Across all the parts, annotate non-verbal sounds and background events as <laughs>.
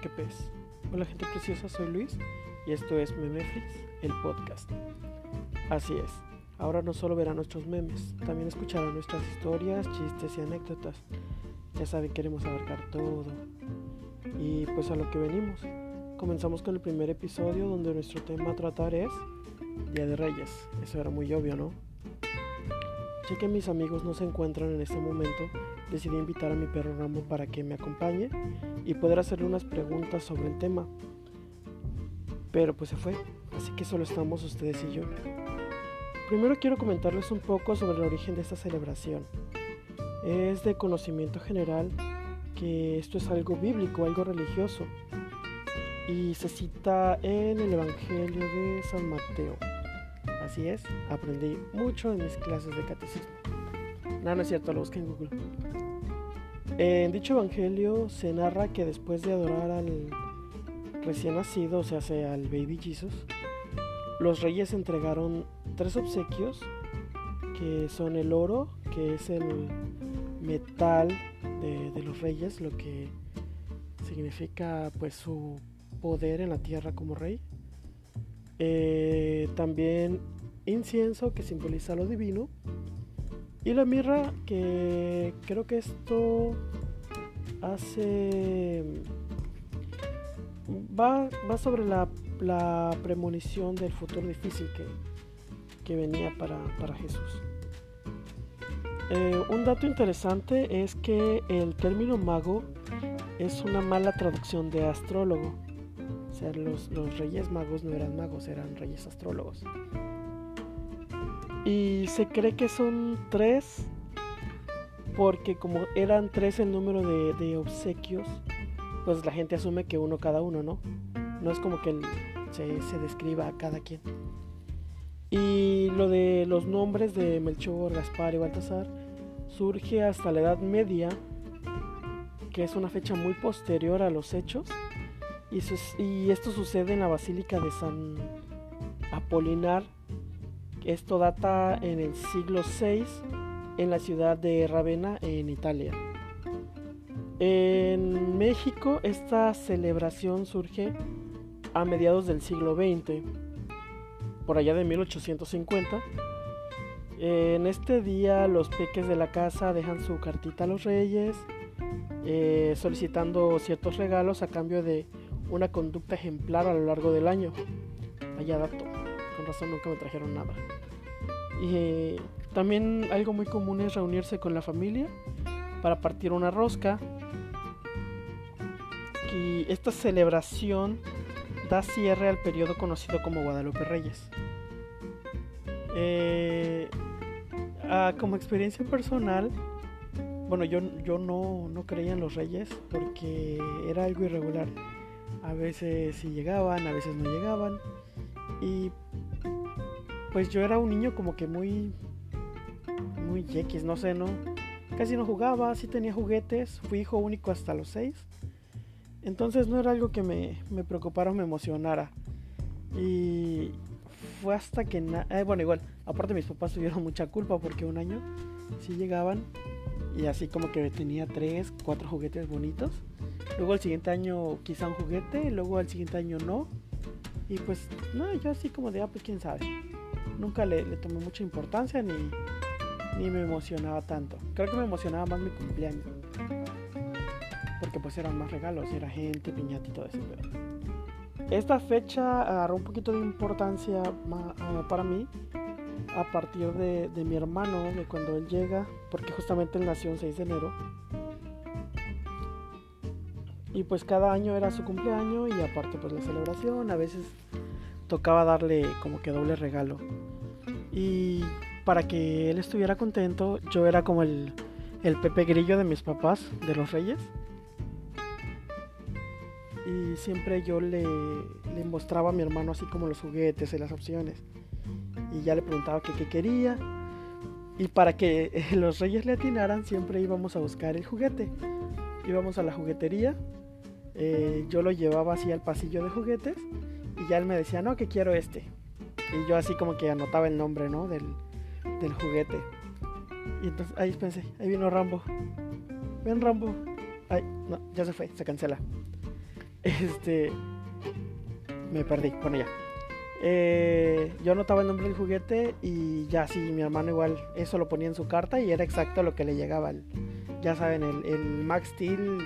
qué pez. Hola gente preciosa, soy Luis y esto es Memeflix, el podcast. Así es, ahora no solo verán nuestros memes, también escucharán nuestras historias, chistes y anécdotas. Ya saben, queremos abarcar todo. Y pues a lo que venimos. Comenzamos con el primer episodio donde nuestro tema a tratar es Día de Reyes. Eso era muy obvio, ¿no? Ya que mis amigos no se encuentran en este momento, decidí invitar a mi perro Rambo para que me acompañe y poder hacerle unas preguntas sobre el tema. Pero pues se fue, así que solo estamos ustedes y yo. Primero quiero comentarles un poco sobre el origen de esta celebración. Es de conocimiento general que esto es algo bíblico, algo religioso. Y se cita en el Evangelio de San Mateo. Así es, aprendí mucho en mis clases de catecismo. No, no es cierto, lo busqué en Google. En dicho evangelio se narra que después de adorar al recién nacido, o sea, al baby Jesus, los reyes entregaron tres obsequios que son el oro, que es el metal de, de los reyes, lo que significa pues su poder en la tierra como rey. Eh, también incienso que simboliza lo divino y la mirra que creo que esto hace va, va sobre la, premonición del futuro difícil que, que venía para, para Jesús. Eh, un dato interesante es que el término mago es una mala traducción de astrólogo. O sea los, los reyes magos no eran magos eran reyes astrólogos y se cree que son tres porque como eran tres el número de, obsequios, pues la gente asume que uno cada uno, ¿no? No es como que se, se, describa a cada quien. Y lo de los nombres de Melchor, Gaspar y Baltasar surge hasta la Edad Media, que es una fecha muy posterior a los hechos. Y, y esto sucede en la Basílica de San Apolinar esto data en el siglo VI en la ciudad de Ravenna, en Italia. En México esta celebración surge a mediados del siglo XX, por allá de 1850. En este día los peques de la casa dejan su cartita a los reyes, eh, solicitando ciertos regalos a cambio de una conducta ejemplar a lo largo del año. Vaya dato, con razón nunca me trajeron nada. Y también algo muy común es reunirse con la familia para partir una rosca. Y esta celebración da cierre al periodo conocido como Guadalupe Reyes. Eh, ah, como experiencia personal, bueno, yo, yo no, no creía en los reyes porque era algo irregular. A veces sí llegaban, a veces no llegaban. Y pues yo era un niño como que muy muy X, no sé, no casi no jugaba, sí tenía juguetes, fui hijo único hasta los 6. Entonces no era algo que me, me preocupara o me emocionara. Y fue hasta que, eh, bueno, igual, aparte mis papás tuvieron mucha culpa porque un año sí llegaban y así como que tenía 3, 4 juguetes bonitos. Luego el siguiente año quizá un juguete, luego el siguiente año no. Y pues, no, yo así como de, ah, pues quién sabe nunca le, tomé mucha importancia ni, ni me emocionaba tanto. Creo que me emocionaba más mi cumpleaños. Porque pues eran más regalos, era gente, piñata y todo eso. Esta fecha agarró un poquito de importancia para mí a partir de, de, mi hermano, de cuando él llega, porque justamente él nació el 6 de enero. Y pues cada año era su cumpleaños y aparte pues la celebración, a veces tocaba darle como que doble regalo. Y para que él estuviera contento, yo era como el, el Pepe Grillo de mis papás, de los Reyes. Y siempre yo le, le mostraba a mi hermano así como los juguetes y las opciones. Y ya le preguntaba qué quería. Y para que <laughs> los reyes le atinaran, siempre íbamos a buscar el juguete. Íbamos a la juguetería. Eh, yo lo llevaba así al pasillo de juguetes. Y ya él me decía, no, que quiero este. Y yo así como que anotaba el nombre, ¿no? Del, del juguete. Y entonces ahí pensé, ahí vino Rambo. Ven Rambo. Ay, no, ya se fue, se cancela. Este. Me perdí. Bueno, ya. Eh, yo anotaba el nombre del juguete y ya sí, mi hermano igual eso lo ponía en su carta y era exacto lo que le llegaba. ya saben, el, el Max Steel,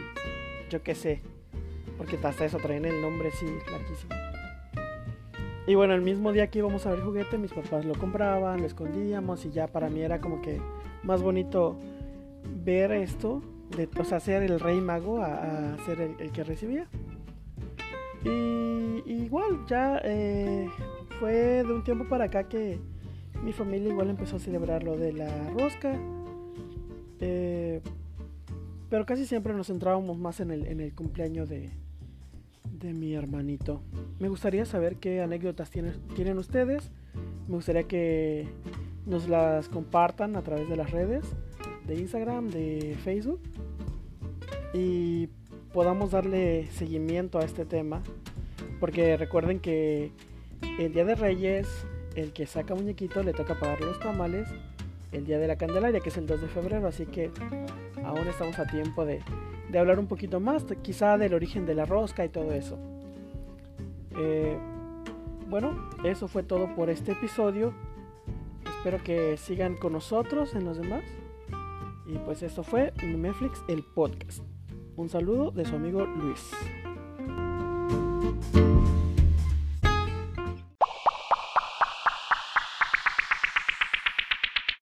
yo qué sé, porque hasta eso traen el nombre, sí, larguísimo. Y bueno, el mismo día que íbamos a ver juguete, mis papás lo compraban, lo escondíamos y ya para mí era como que más bonito ver esto, de, o sea, ser el rey mago a, ser el que recibía. Y, igual, ya eh, fue de un tiempo para acá que mi familia igual empezó a celebrar lo de la rosca. Eh, pero casi siempre nos centrábamos más en el, en el cumpleaños de, de mi hermanito. Me gustaría saber qué anécdotas tienen, tienen ustedes. Me gustaría que nos las compartan a través de las redes de Instagram, de Facebook. Y podamos darle seguimiento a este tema. Porque recuerden que el Día de Reyes, el que saca muñequito le toca pagar los tamales el Día de la Candelaria, que es el 2 de febrero. Así que aún estamos a tiempo de, de hablar un poquito más, quizá del origen de la rosca y todo eso. Eh, bueno, eso fue todo por este episodio. Espero que sigan con nosotros en los demás. Y pues esto fue Netflix, el podcast. Un saludo de su amigo Luis.